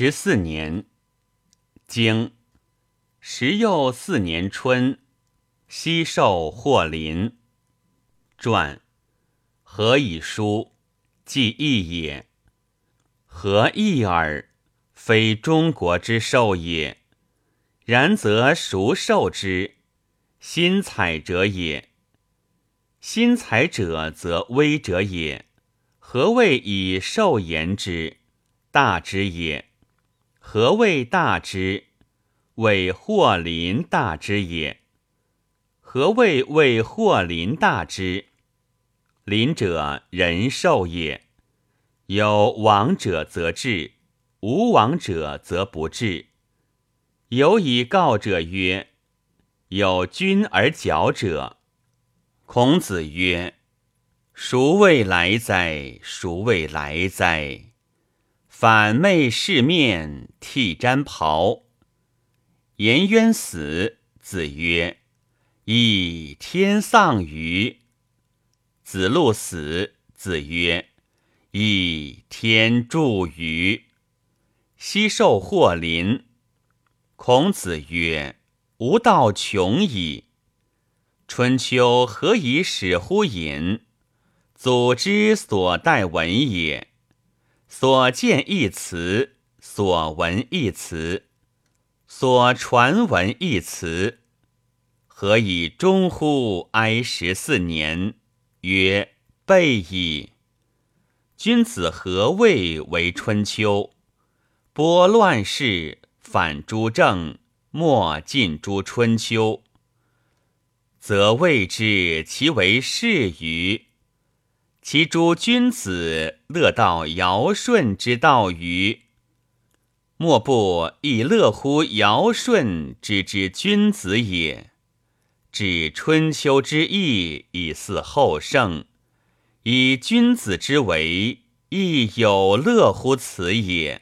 十四年，经时又四年春，西受霍林。传何以书？既义也。何义耳？非中国之寿也。然则孰受之？心采者也。心采者，则微者也。何谓以寿言之？大之也。何谓大之？谓霍林大之也。何谓谓霍林大之？临者人寿也。有亡者则治，无亡者则不治。有以告者曰：“有君而矫者。”孔子曰：“孰未来哉？孰未来哉？”反昧视面，替毡袍。颜渊死，子曰：“以天丧于。”子路死，子曰：“以天助于。”西受祸临。孔子曰：“吾道穷矣。春秋何以始乎隐？祖之所待闻也。”所见一词，所闻一词，所传闻一词，何以终乎哀十四年？曰：备矣。君子何谓为春秋？拨乱世，反诸政，莫尽诸春秋，则谓之其为是与？其诸君子乐道尧舜之道于，莫不亦乐乎尧舜之之君子也？指春秋之义以祀后圣，以君子之为亦有乐乎此也？